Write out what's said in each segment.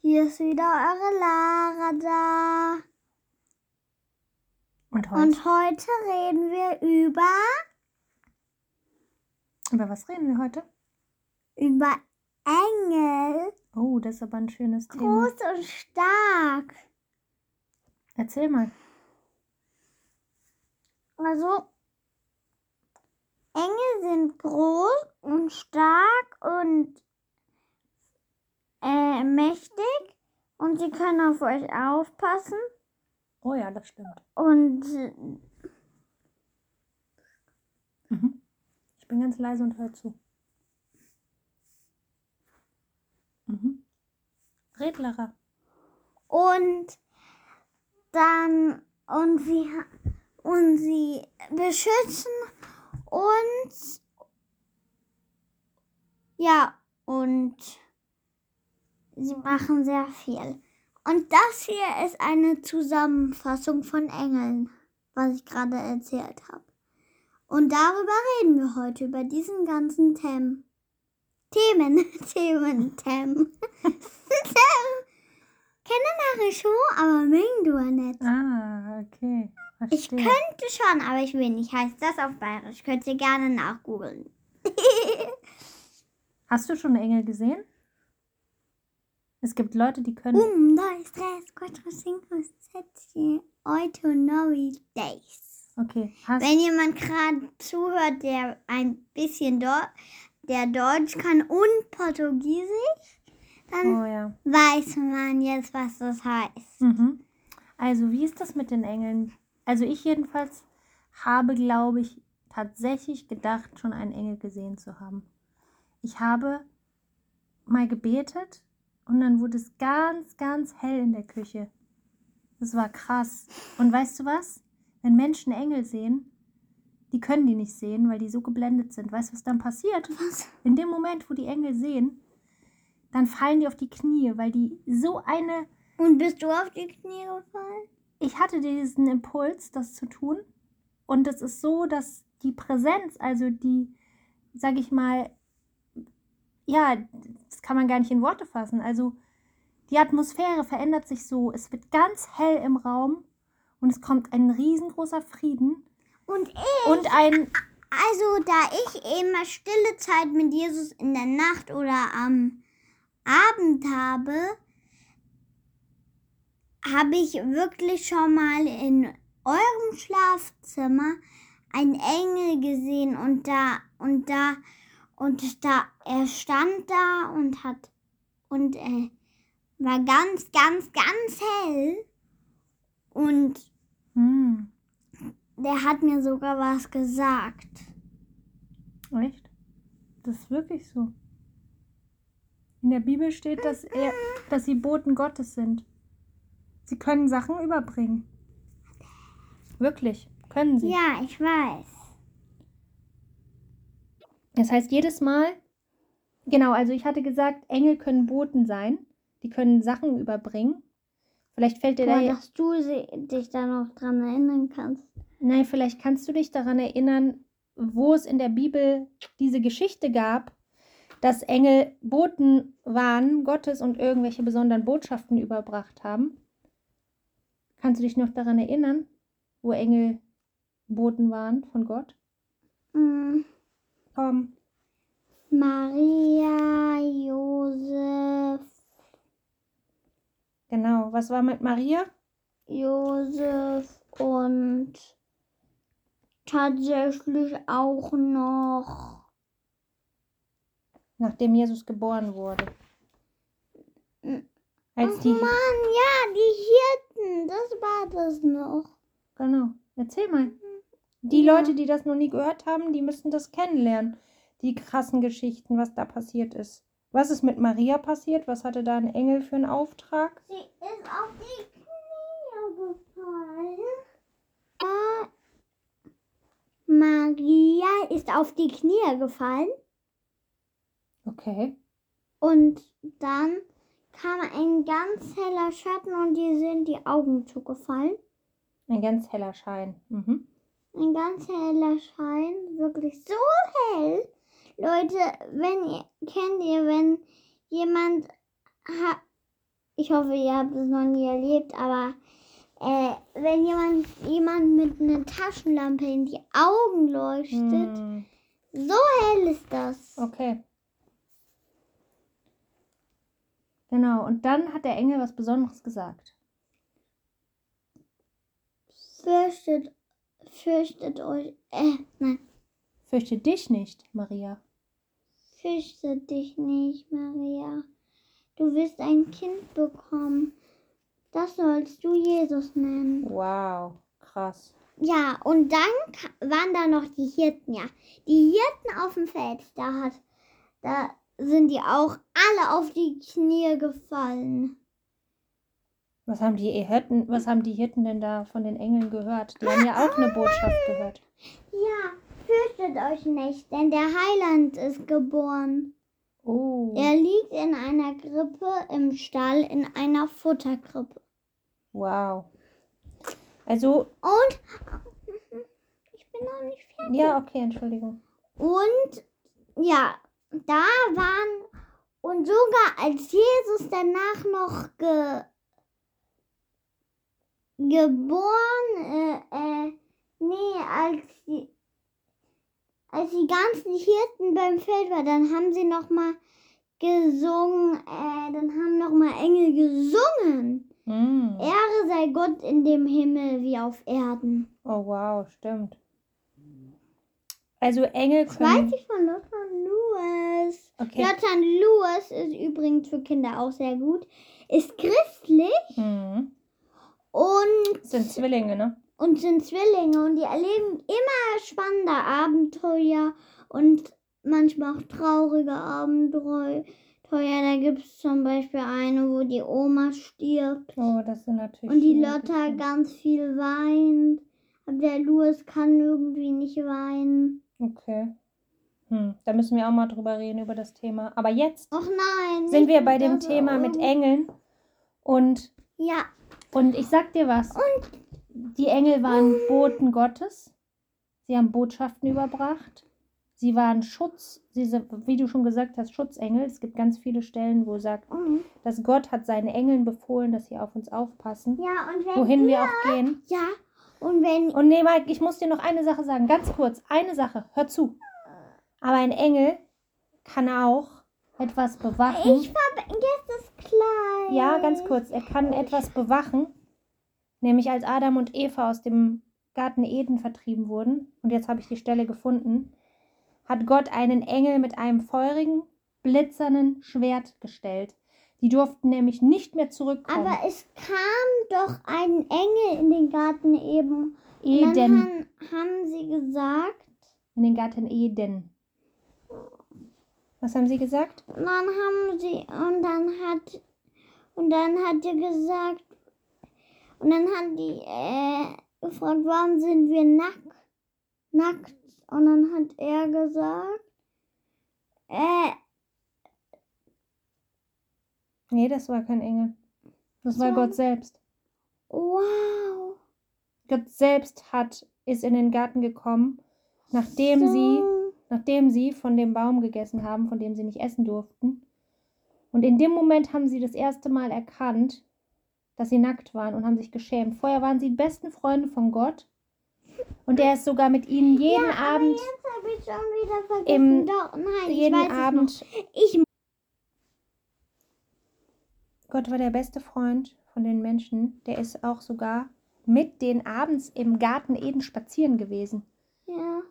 Hier ist wieder eure Lara da. Und heute? Und heute reden wir über, Über was reden wir heute? über Engel. Oh, das ist aber ein schönes Thema. Groß und stark. Erzähl mal. Also, Engel sind groß und stark und äh, mächtig und sie können auf euch aufpassen Oh ja, das stimmt. und äh, Mhm. Ich bin ganz leise und höre zu. Mhm. Red, Lara. und dann und sie und sie beschützen uns ja und sie machen sehr viel und das hier ist eine Zusammenfassung von Engeln was ich gerade erzählt habe und darüber reden wir heute über diesen ganzen Themen Themen Themen Themen Kenne nachher schon, aber mögen du nicht. Ah, okay. Ich Verstehe. könnte schon, aber ich will nicht. Heißt das auf Bayerisch? Könnt ihr gerne nachgoogeln. Hast du schon Engel gesehen? Es gibt Leute, die können. Un, dos, tres, cuatro, cinco, siete, ocho, nueve, diez. Okay. Hast, Wenn jemand gerade zuhört, der ein bisschen Deu- der Deutsch kann und Portugiesisch, dann oh ja. weiß man jetzt, was das heißt. Mhm. Also, wie ist das mit den Engeln? Also, ich jedenfalls habe, glaube ich, tatsächlich gedacht, schon einen Engel gesehen zu haben. Ich habe mal gebetet und dann wurde es ganz, ganz hell in der Küche. Das war krass. Und weißt du was? Wenn Menschen Engel sehen, die können die nicht sehen, weil die so geblendet sind. Weißt du, was dann passiert? Was? In dem Moment, wo die Engel sehen, dann fallen die auf die Knie, weil die so eine Und bist du auf die Knie gefallen? ich hatte diesen Impuls, das zu tun. Und es ist so, dass die Präsenz, also die, sag ich mal, ja, das kann man gar nicht in Worte fassen. Also die Atmosphäre verändert sich so. Es wird ganz hell im Raum und es kommt ein riesengroßer Frieden Und ich, und ein, also da ich immer stille Zeit mit Jesus in der Nacht oder am Abend habe, habe ich wirklich schon mal in eurem Schlafzimmer einen Engel gesehen und da und da und da er stand da und hat und er war ganz ganz ganz hell und hm, der hat mir sogar was gesagt. echt? Das ist wirklich so. In der Bibel steht, dass, er, dass sie Boten Gottes sind. Sie können Sachen überbringen. Wirklich, können sie. Ja, ich weiß. Das heißt, jedes Mal, genau, also ich hatte gesagt, Engel können Boten sein. Die können Sachen überbringen. Vielleicht fällt dir da, Boah, dass du dich da noch dran erinnern kannst. nein, vielleicht kannst du dich daran erinnern, wo es in der Bibel diese Geschichte gab, dass Engel Boten waren Gottes und irgendwelche besonderen Botschaften überbracht haben. Kannst du dich noch daran erinnern, wo Engel Boten waren von Gott? Mm, Komm. Maria, Josef, Genau. Was war mit Maria? Josef und tatsächlich auch noch. Nachdem Jesus geboren wurde. Als Ach die. Mann, ja, die Hirten, das war das noch. Genau. Erzähl mal. Die Ja. Leute, die das noch nie gehört haben, die müssen das kennenlernen. Die krassen Geschichten, was da passiert ist. Was ist mit Maria passiert? Was hatte da ein Engel für einen Auftrag? Sie ist auf die Knie gefallen. Ah, Maria ist auf die Knie gefallen Okay. und dann kam ein ganz heller Schatten und ihr sind die Augen zugefallen. Ein ganz heller Schein. Mhm. Ein ganz heller Schein, wirklich so hell. Leute, wenn ihr kennt ihr, wenn jemand ha, ich hoffe, ihr habt es noch nie erlebt, aber äh, wenn jemand, jemand mit einer Taschenlampe in die Augen leuchtet, Hm, so hell ist das. okay. Genau, und dann hat der Engel was Besonderes gesagt. Fürchtet, fürchtet euch, äh, nein, Fürchte dich nicht, Maria. fürchtet dich nicht, Maria. Du wirst ein Kind bekommen. Das sollst du Jesus nennen. Wow, krass. Ja, und dann waren da noch die Hirten, ja. Die Hirten auf dem Feld, da hat, da sind die auch alle auf die Knie gefallen. Was haben die Hirten, was haben die Hirten denn da von den Engeln gehört? Die haben ja auch eine Botschaft gehört. Ja, fürchtet euch nicht, denn der Heiland ist geboren. Oh. Er liegt in einer Krippe im Stall, in einer Futterkrippe. Wow. Also, Und ich bin noch nicht fertig. ja, okay, Entschuldigung. Und ja, da waren und sogar als Jesus danach noch ge, geboren, äh, äh, nee, als die, als die ganzen Hirten beim Feld waren, dann haben sie noch mal gesungen, äh, dann haben noch mal Engel gesungen. Mm. Ehre sei Gott in dem Himmel wie auf Erden. Oh, wow, stimmt. Also Engel Das weiß können. ich von Lothar Lewis. Okay. Lothar Lewis ist übrigens für Kinder auch sehr gut. Ist christlich Mhm. Und, sind Zwillinge, ne? und sind Zwillinge und die erleben immer spannende Abenteuer und manchmal auch traurige Abenteuer. Da gibt es zum Beispiel eine, wo die Oma stirbt Oh, das sind natürlich. und die Lotta ganz viel weint. Aber der Lewis kann irgendwie nicht weinen. Okay. Hm, da müssen wir auch mal drüber reden, über das Thema. Aber jetzt Och nein. sind wir bei dem Thema mit Augen. Engeln. Und, Ja, und ich sag dir was. Die Engel waren Boten Gottes. Sie haben Botschaften überbracht. Sie waren Schutz, sie sind, wie du schon gesagt hast, Schutzengel. Es gibt ganz viele Stellen, wo sagt, Mhm. dass Gott hat seinen Engeln befohlen, dass sie auf uns aufpassen, ja und wenn wohin ihr, wir auch gehen. Ja, und wenn Und nee, Mike, ich muss dir noch eine Sache sagen, ganz kurz, eine Sache, hör zu. Aber ein Engel kann auch etwas bewachen. ich das Kleid. Ja, ganz kurz, er kann etwas bewachen, nämlich als Adam und Eva aus dem Garten Eden vertrieben wurden, und jetzt habe ich die Stelle gefunden, hat Gott einen Engel mit einem feurigen, blitzernden Schwert gestellt. Die durften nämlich nicht mehr zurückkommen. Aber es kam doch ein Engel in den Garten eben. Und Eden. dann haben, haben sie gesagt, In den Garten Eden. Was haben sie gesagt? und dann haben sie, und dann hat, und dann hat er gesagt, und dann hat die äh, gefragt, warum sind wir nackt? Nackt. Und dann hat er gesagt, äh, Nee, das war kein Engel. Das war. Gott selbst. wow. Gott selbst hat, ist in den Garten gekommen, nachdem so. sie nachdem sie von dem Baum gegessen haben, von dem sie nicht essen durften. Und in dem Moment haben sie das erste Mal erkannt, dass sie nackt waren und haben sich geschämt. Vorher waren sie die besten Freunde von Gott. Und er ist sogar mit ihnen jeden ja, Abend, jetzt habe ich schon wieder vergessen. im- Doch, nein, jeden ich weiß Abend. Ich Gott war der beste Freund von den Menschen. Der ist auch sogar mit denen abends im Garten Eden spazieren gewesen. ja.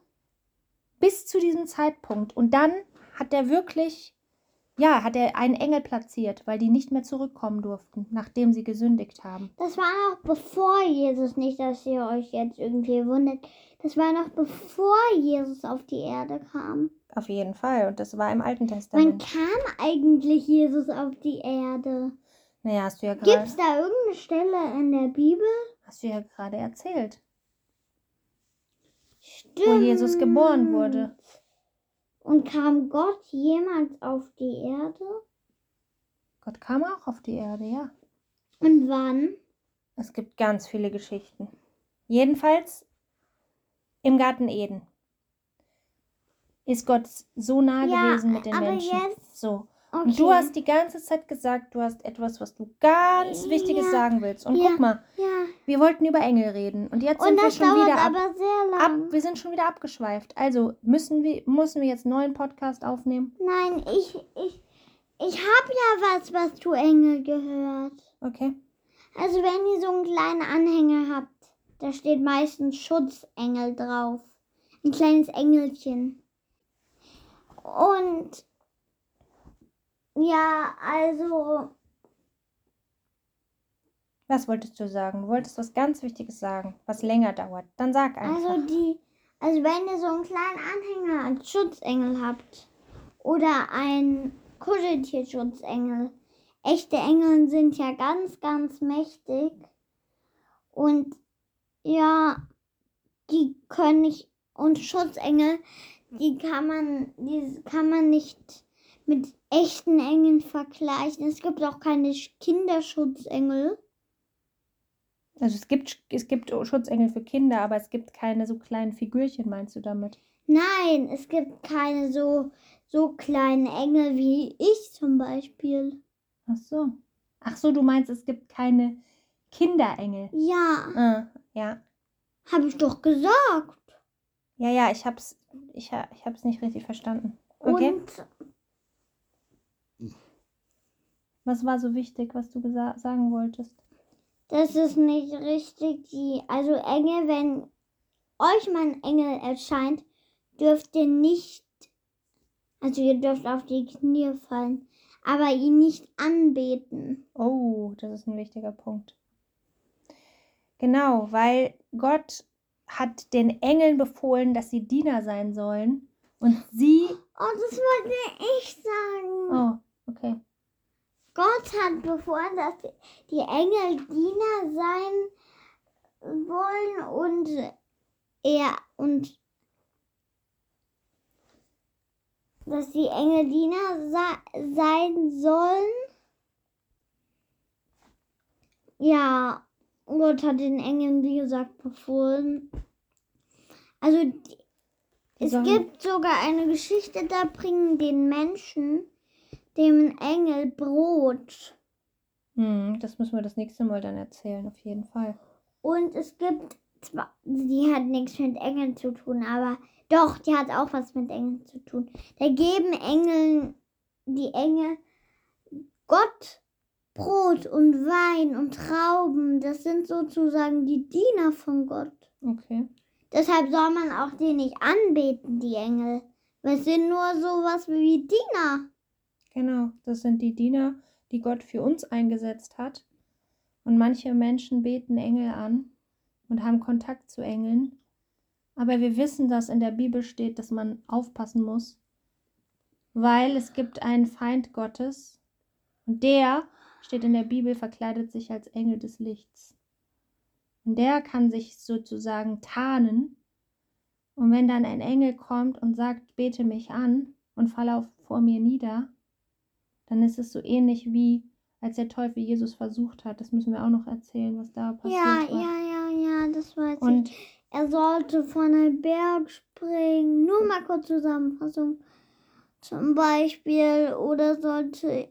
bis zu diesem Zeitpunkt. Und dann hat er wirklich, ja, hat er einen Engel platziert, weil die nicht mehr zurückkommen durften, nachdem sie gesündigt haben. Das war noch bevor Jesus, nicht, dass ihr euch jetzt irgendwie wundert. Das war noch bevor Jesus auf die Erde kam. Auf jeden Fall. Und das war im Alten Wann Testament. kam eigentlich Jesus auf die Erde? Naja, hast du ja Gibt gerade, es da irgendeine Stelle in der Bibel? hast du ja gerade erzählt, Stimmt. wo Jesus geboren wurde. Und kam Gott jemals auf die Erde? Gott kam auch auf die Erde, ja. Und wann? Es gibt ganz viele Geschichten. Jedenfalls im Garten Eden ist Gott so nah Ja, gewesen mit den aber Menschen. jetzt- So. Okay. Und du hast die ganze Zeit gesagt, du hast etwas, was du ganz Wichtiges Ja. sagen willst. Und Ja. guck mal, ja. wir wollten über Engel reden. Und jetzt Und sind wir schon wieder ab, aber sehr ab. Wir sind schon wieder abgeschweift. Also müssen wir, müssen wir jetzt einen neuen Podcast aufnehmen? Nein, ich, ich, ich habe ja was, was zu Engel gehört. Okay. Also wenn ihr so einen kleinen Anhänger habt, da steht meistens Schutzengel drauf. Ein kleines Engelchen. Und ja, also Was wolltest du sagen? Du wolltest was ganz Wichtiges sagen, was länger dauert. Dann sag einfach. Also die, also wenn ihr so einen kleinen Anhänger als Schutzengel habt oder ein Kuscheltier-Schutzengel, echte Engel sind ja ganz, ganz mächtig und ja, die können nicht und Schutzengel, die kann man, die kann man nicht mit echten Engeln vergleichen. Es gibt auch keine Kinderschutzengel. Also es gibt, es gibt Schutzengel für Kinder, aber es gibt keine so kleinen Figürchen, meinst du damit? Nein, es gibt keine so, so kleinen Engel wie ich zum Beispiel. Ach so. Ach so, du meinst, es gibt keine Kinderengel. Ja, Ah, ja. habe ich doch gesagt. Ja, ja, ich hab's, ich, ich hab's nicht richtig verstanden. Okay. Und Was war so wichtig, was du sagen wolltest? das ist nicht richtig. Die, also Engel, wenn euch mal ein Engel erscheint, dürft ihr nicht, also ihr dürft auf die Knie fallen, aber ihn nicht anbeten. Oh, das ist ein wichtiger Punkt. Genau, weil Gott hat den Engeln befohlen, dass sie Diener sein sollen. Und sie. Oh, das wollte ich sagen. Oh, okay. Gott hat befohlen, dass die Engel Diener sein wollen und er und dass die Engel Diener se sein sollen. Ja, Gott hat den Engeln, wie gesagt, befohlen. Also es gibt sogar eine Geschichte, da bringen den Menschen dem Engel Brot. Hm, das müssen wir das nächste Mal dann erzählen, auf jeden Fall. Und es gibt zwar, die hat nichts mit Engeln zu tun, aber doch, die hat auch was mit Engeln zu tun. Da geben Engeln, die Engel, Gott Brot und Wein und Trauben. Das sind sozusagen die Diener von Gott. Okay. Deshalb soll man auch die nicht anbeten, die Engel. Wir sind nur sowas wie Diener. Genau, das sind die Diener, die Gott für uns eingesetzt hat. Und manche Menschen beten Engel an und haben Kontakt zu Engeln. Aber wir wissen, dass in der Bibel steht, dass man aufpassen muss, weil es gibt einen Feind Gottes und der, steht in der Bibel, verkleidet sich als Engel des Lichts. Und der kann sich sozusagen tarnen. Und wenn dann ein Engel kommt und sagt, bete mich an und fall auf vor mir nieder, dann ist es so ähnlich wie als der Teufel Jesus versucht hat. Das müssen wir auch noch erzählen, was da passiert Ja, war. ja, ja, ja, das weiß ich. Und Er sollte von einem Berg springen. Nur mal kurz Zusammenfassung. Zum Beispiel. Oder sollte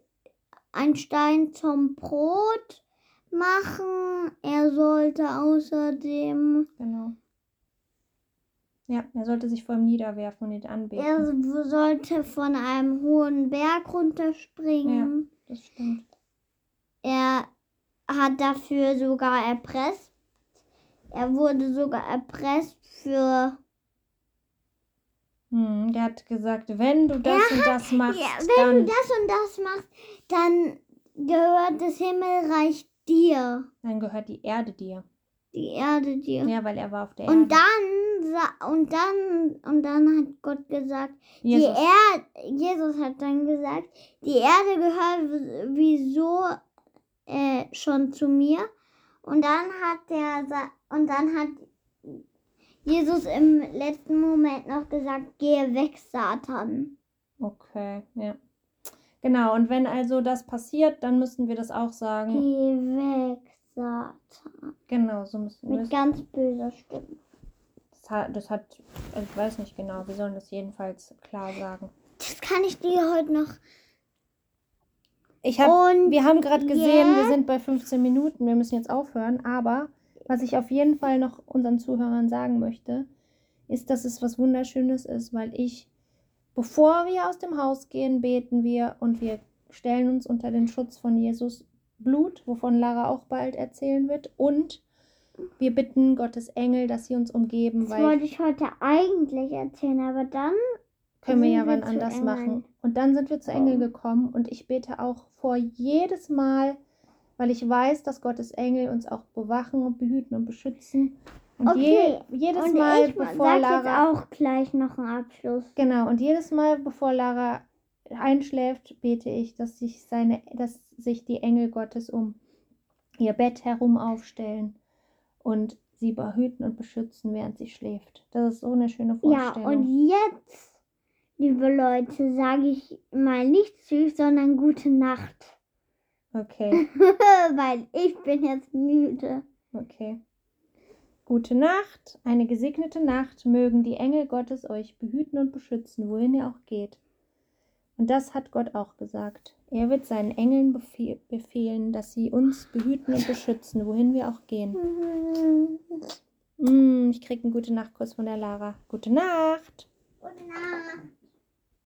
ein Stein zum Brot machen. Er sollte außerdem. genau. Ja, er sollte sich vor ihm niederwerfen und ihn anbeten. Er sollte von einem hohen Berg runterspringen. Das stimmt. Er hat dafür sogar erpresst. Er wurde sogar erpresst für Hm, der hat gesagt, wenn du das und das machst, Ja, wenn dann, du das und das machst, dann gehört das Himmelreich dir. dann gehört die Erde dir. Die Erde dir. Ja, weil er war auf der und Erde. dann sa- und dann und dann hat Gott gesagt, Jesus. die Erde Jesus hat dann gesagt, die Erde gehört wieso äh, schon zu mir. Und dann hat der und dann hat Jesus im letzten Moment noch gesagt, gehe weg, Satan. Okay, ja. Genau, und wenn also das passiert, dann müssen wir das auch sagen. Geh weg, Satan. Genau, so müssen wir Mit ganz böser Stimme. Das hat, ich weiß nicht genau, wir sollen das jedenfalls klar sagen. Das kann ich dir heute noch Ich hab, Und wir haben gerade gesehen, wir jetzt? sind bei 15 Minuten. Wir müssen jetzt aufhören. Aber was ich auf jeden Fall noch unseren Zuhörern sagen möchte, ist, dass es was Wunderschönes ist, weil ich, bevor wir aus dem Haus gehen, beten wir und wir stellen uns unter den Schutz von Jesus Blut, wovon Lara auch bald erzählen wird. Und wir bitten Gottes Engel, dass sie uns umgeben, das wollte ich heute eigentlich erzählen, aber dann können wir ja wann anders machen. Und dann sind wir zu Engel gekommen und ich bete auch vor jedes Mal, weil ich weiß, dass Gottes Engel uns auch bewachen und behüten und beschützen. Und Okay. je, jedes Und Mal, ich bevor sag Lara. jetzt auch gleich noch einen Abschluss. Genau, und jedes Mal, bevor Lara einschläft, bete ich, dass sich seine, dass sich die Engel Gottes um ihr Bett herum aufstellen und sie behüten und beschützen, während sie schläft. Das ist so eine schöne Ja, Vorstellung. und jetzt, liebe Leute, sage ich mal nicht tschüss, sondern gute Nacht. okay. Weil ich bin jetzt müde. Okay. Gute Nacht, eine gesegnete Nacht, mögen die Engel Gottes euch behüten und beschützen, wohin ihr auch geht. Und das hat Gott auch gesagt. Er wird seinen Engeln befehl befehlen, dass sie uns behüten und beschützen, wohin wir auch gehen. Mm, ich krieg einen gute Nachtkuss von der Lara. Gute Nacht. Gute Nacht.